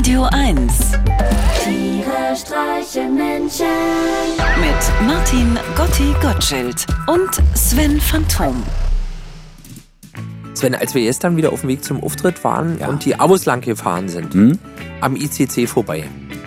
Radio 1 Tiere streichen Menschen. mit Martin Gotti Gottschild und Sven Phantom. Sven, als wir gestern wieder auf dem Weg zum Auftritt waren Ja. und die Abos lang gefahren sind, Hm? am ICC vorbei,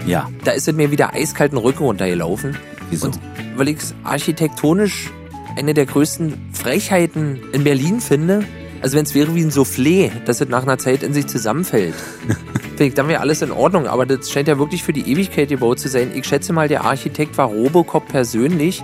Ja. da ist es mir wieder eiskalten Rücken runtergelaufen. Wieso? Und weil ich es architektonisch eine der größten Frechheiten in Berlin finde, also wenn es wäre wie ein Soufflé, dass es nach einer Zeit in sich zusammenfällt. Ich, dann wäre alles in Ordnung, aber das scheint ja wirklich für die Ewigkeit gebaut zu sein. Ich schätze mal, der Architekt war Robocop persönlich.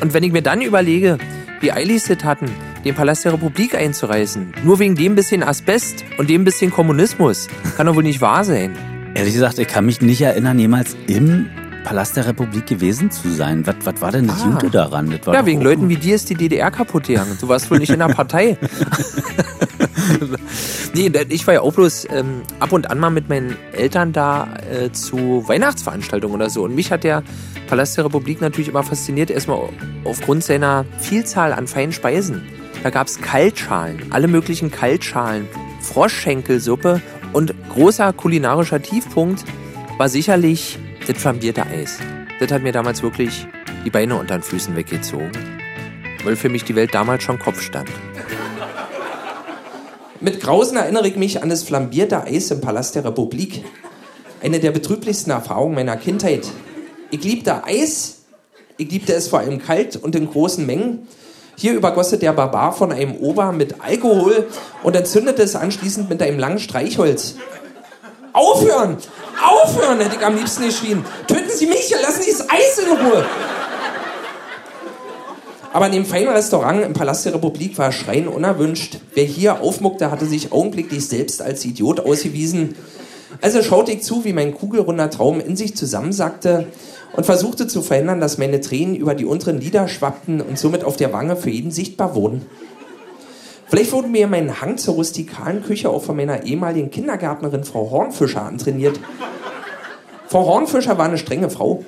Und wenn ich mir dann überlege, wie eilig sie es hatten, den Palast der Republik einzureißen, nur wegen dem bisschen Asbest und dem bisschen Kommunismus, kann doch wohl nicht wahr sein. Ehrlich gesagt, ich kann mich nicht erinnern, jemals im Palast der Republik gewesen zu sein. Was, was war denn das Ah. Gute daran? Ja, wegen Leuten wie dir ist die DDR kaputt gegangen. Du warst wohl nicht in der Partei. nee, ich war ja auch bloß ähm, ab und an mal mit meinen Eltern da äh, zu Weihnachtsveranstaltungen oder so. Und mich hat der Palast der Republik natürlich immer fasziniert, erstmal aufgrund seiner Vielzahl an feinen Speisen. Da gab es Kaltschalen, alle möglichen Kaltschalen, Froschschenkelsuppe und großer kulinarischer Tiefpunkt war sicherlich das flambierte Eis. Das hat mir damals wirklich die Beine unter den Füßen weggezogen, weil für mich die Welt damals schon Kopf stand. Mit Grausen erinnere ich mich an das flambierte Eis im Palast der Republik. Eine der betrüblichsten Erfahrungen meiner Kindheit. Ich liebte Eis, ich liebte es vor allem kalt und in großen Mengen. Hier übergosse der Barbar von einem Ober mit Alkohol und entzündete es anschließend mit einem langen Streichholz. Aufhören! Aufhören, hätte ich am liebsten geschrien. Töten Sie mich, lassen Sie das Eis in Ruhe. Aber in dem feinen Restaurant im Palast der Republik war Schreien unerwünscht. Wer hier aufmuckte, hatte sich augenblicklich selbst als Idiot ausgewiesen. Also schaute ich zu, wie mein kugelrunder Traum in sich zusammensackte und versuchte zu verhindern, dass meine Tränen über die unteren Lider schwappten und somit auf der Wange für jeden sichtbar wurden. Vielleicht wurde mir mein Hang zur rustikalen Küche auch von meiner ehemaligen Kindergärtnerin Frau Hornfischer antrainiert. Frau Hornfischer war eine strenge Frau.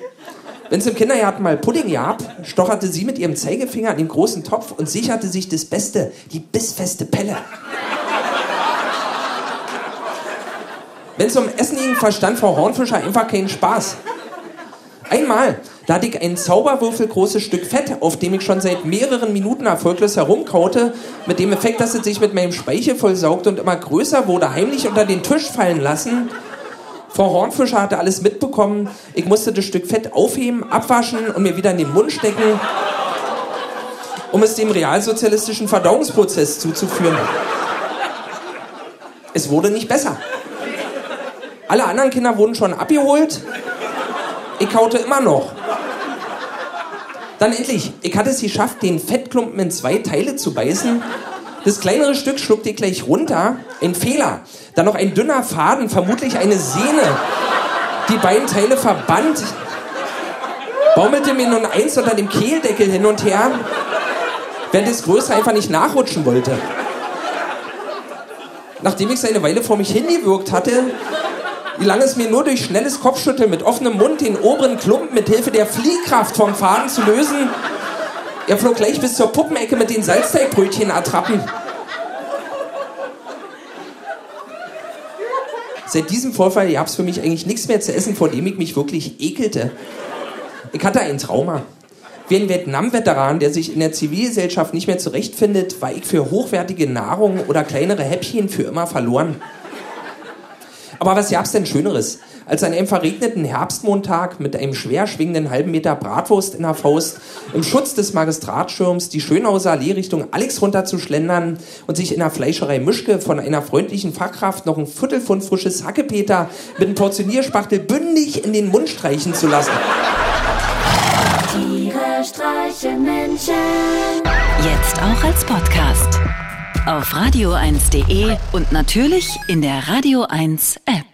Wenn es im Kindergarten mal Pudding gab, stocherte sie mit ihrem Zeigefinger an den großen Topf und sicherte sich das Beste, die bissfeste Pelle. Wenn es um Essen ging, verstand Frau Hornfischer einfach keinen Spaß. Einmal, da hatte ich ein zauberwürfelgroßes Stück Fett, auf dem ich schon seit mehreren Minuten erfolglos herumkaute, mit dem Effekt, dass es sich mit meinem Speichel vollsaugte und immer größer wurde, heimlich unter den Tisch fallen lassen. Frau Hornfischer hatte alles mitbekommen. Ich musste das Stück Fett aufheben, abwaschen und mir wieder in den Mund stecken, um es dem realsozialistischen Verdauungsprozess zuzuführen. Es wurde nicht besser. Alle anderen Kinder wurden schon abgeholt. Ich kaute immer noch. Dann endlich, ich hatte es geschafft, den Fettklumpen in zwei Teile zu beißen. Das kleinere Stück schluckte ich gleich runter. Ein Fehler. Dann noch ein dünner Faden, vermutlich eine Sehne. Die beiden Teile verband. Baumelte mir nun eins unter dem Kehldeckel hin und her, während das Größere einfach nicht nachrutschen wollte. Nachdem ich es eine Weile vor mich hingewirkt hatte, gelang es mir nur durch schnelles Kopfschütteln mit offenem Mund den oberen Klumpen mit Hilfe der Fliehkraft vom Faden zu lösen. Er flog gleich bis zur Puppenecke mit den Salzteigbrötchen attrappen. Seit diesem Vorfall gab es für mich eigentlich nichts mehr zu essen, vor dem ich mich wirklich ekelte. Ich hatte ein Trauma. Wie ein Vietnam-Veteran, der sich in der Zivilgesellschaft nicht mehr zurechtfindet, war ich für hochwertige Nahrung oder kleinere Häppchen für immer verloren. Aber was gab's denn Schöneres, als an einem verregneten Herbstmontag mit einem schwer schwingenden halben Meter Bratwurst in der Faust im Schutz des Magistratschirms die Schönhauser Allee Richtung Alex runterzuschlendern und sich in der Fleischerei Mischke von einer freundlichen Fachkraft noch ein Viertelpfund frisches Hackepeter mit einem Portionierspachtel bündig in den Mund streichen zu lassen. Tiere streichen Menschen. Jetzt auch als Podcast. Auf radio1.de und natürlich in der Radio 1 App.